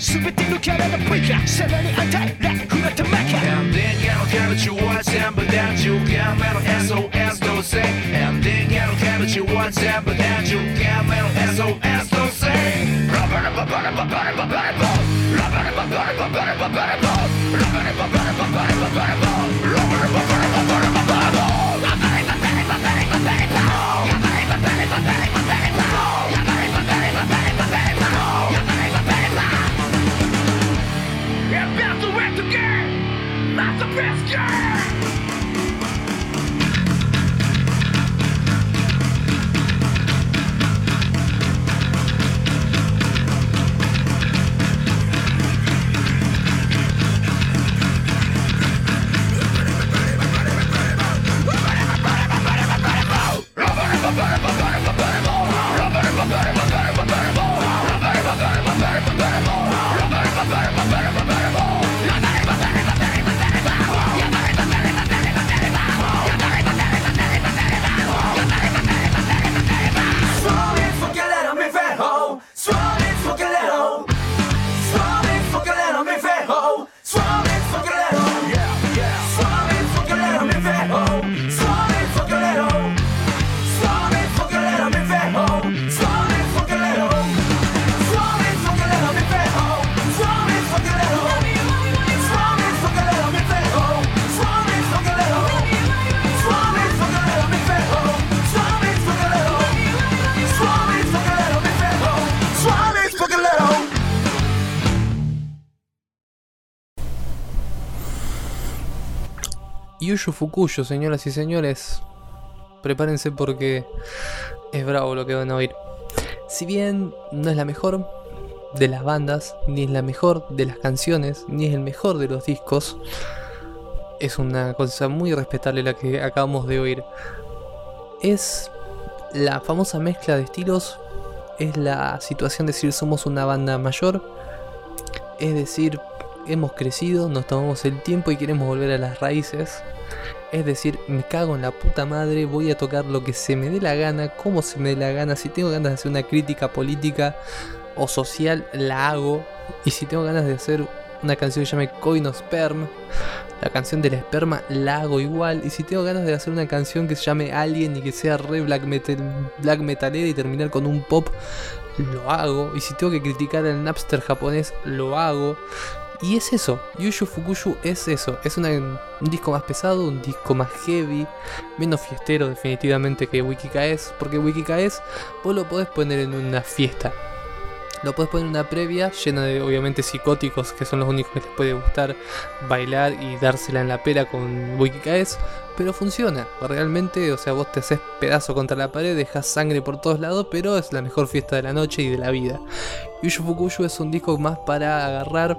全てのキャラがプリキャさらに与えラフな玉か And then やの彼女は全部だ中間目の SOS どうせ And then やの彼女は全部だ中間目の SOS どうせ Rubber rubber rubber rubber rubber rubber Rubber rubber rubber rubber rubber Rubber wet again. That's the best game. Fukuyo, señoras y señores. Prepárense porque es bravo lo que van a oír. Si bien no es la mejor de las bandas, ni es la mejor de las canciones, ni es el mejor de los discos, es una cosa muy respetable la que acabamos de oír. Es la famosa mezcla de estilos, es la situación de decir somos una banda mayor, es decir, hemos crecido, nos tomamos el tiempo y queremos volver a las raíces. Es decir, me cago en la puta madre, voy a tocar lo que se me dé la gana, como se me dé la gana. Si tengo ganas de hacer una crítica política o social, la hago. Y si tengo ganas de hacer una canción que se llame Coinosperm, la canción del esperma, la hago igual. Y si tengo ganas de hacer una canción que se llame Alien y que sea re black, metal, black metalera y terminar con un pop, lo hago. Y si tengo que criticar al Napster japonés, lo hago. Y es eso, Yushu Fukushu es eso, es un disco más pesado, un disco más heavy, menos fiestero definitivamente que Wikikaes, porque Wikikaes vos lo podés poner en una fiesta. Lo podés poner en una previa llena de obviamente psicóticos que son los únicos que les puede gustar bailar y dársela en la pera con Wikikaes, pero funciona. Realmente, o sea, vos te haces pedazo contra la pared, dejas sangre por todos lados, pero es la mejor fiesta de la noche y de la vida. Yushu Fukushu es un disco más para agarrar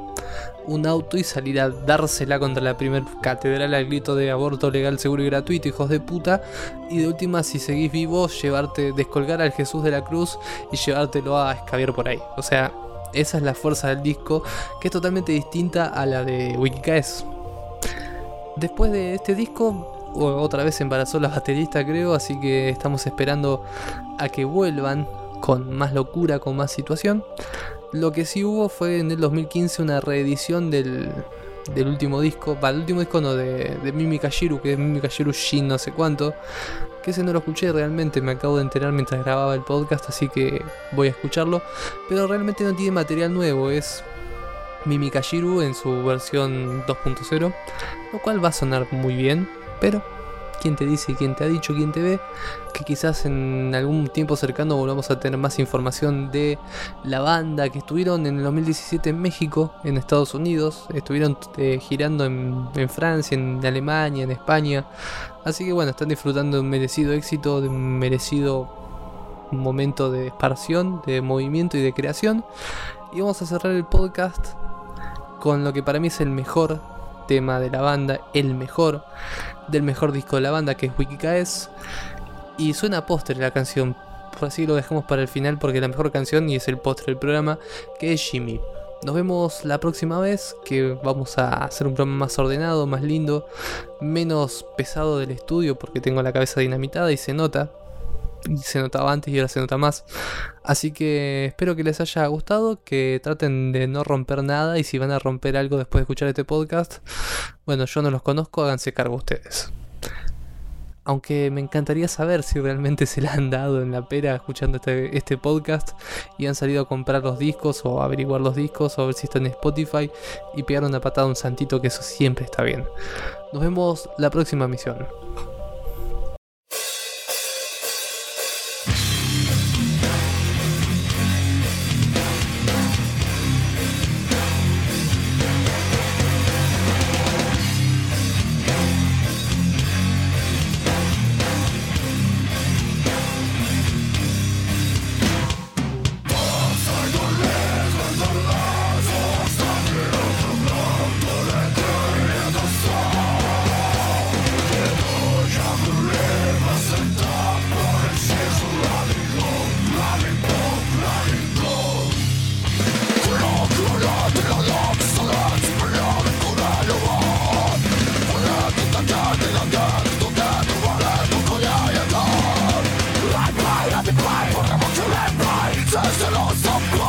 un auto y salir a dársela contra la primer catedral al grito de aborto legal, seguro y gratuito, hijos de puta. Y de última, si seguís vivo, llevarte, descolgar al Jesús de la cruz y llevártelo a escabiar por ahí. O sea, esa es la fuerza del disco, que es totalmente distinta a la de Wikikaes. Después de este disco, otra vez embarazó la baterista, creo, así que estamos esperando a que vuelvan con más locura, con más situación. Lo que sí hubo fue en el 2015 una reedición del, del último disco, va, el último disco no, de, de Mimi que es Mimi Kashiru Shin no sé cuánto, que ese no lo escuché realmente, me acabo de enterar mientras grababa el podcast, así que voy a escucharlo, pero realmente no tiene material nuevo, es Mimi Kashiru en su versión 2.0, lo cual va a sonar muy bien, pero quién te dice, quién te ha dicho, quién te ve, que quizás en algún tiempo cercano volvamos a tener más información de la banda que estuvieron en el 2017 en México, en Estados Unidos, estuvieron eh, girando en, Francia, en Alemania, en España, así que bueno, están disfrutando de un merecido éxito, de un merecido momento de esparción, de movimiento y de creación. Y vamos a cerrar el podcast con lo que para mí es el mejor tema de la banda, el mejor del mejor disco de la banda, que es Wikikaes. Y suena póster la canción, por así lo dejamos para el final porque la mejor canción y es el póster del programa, que es Jimmy. Nos vemos la próxima vez, que vamos a hacer un programa más ordenado, más lindo, menos pesado del estudio porque tengo la cabeza dinamitada y se nota. Se notaba antes y ahora se nota más. Así que espero que les haya gustado, que traten de no romper nada y si van a romper algo después de escuchar este podcast, bueno, yo no los conozco, háganse cargo ustedes. Aunque me encantaría saber si realmente se la han dado en la pera escuchando este, este podcast y han salido a comprar los discos o averiguar los discos o a ver si están en Spotify y pegar una patada a un santito que eso siempre está bien. Nos vemos la próxima misión. Some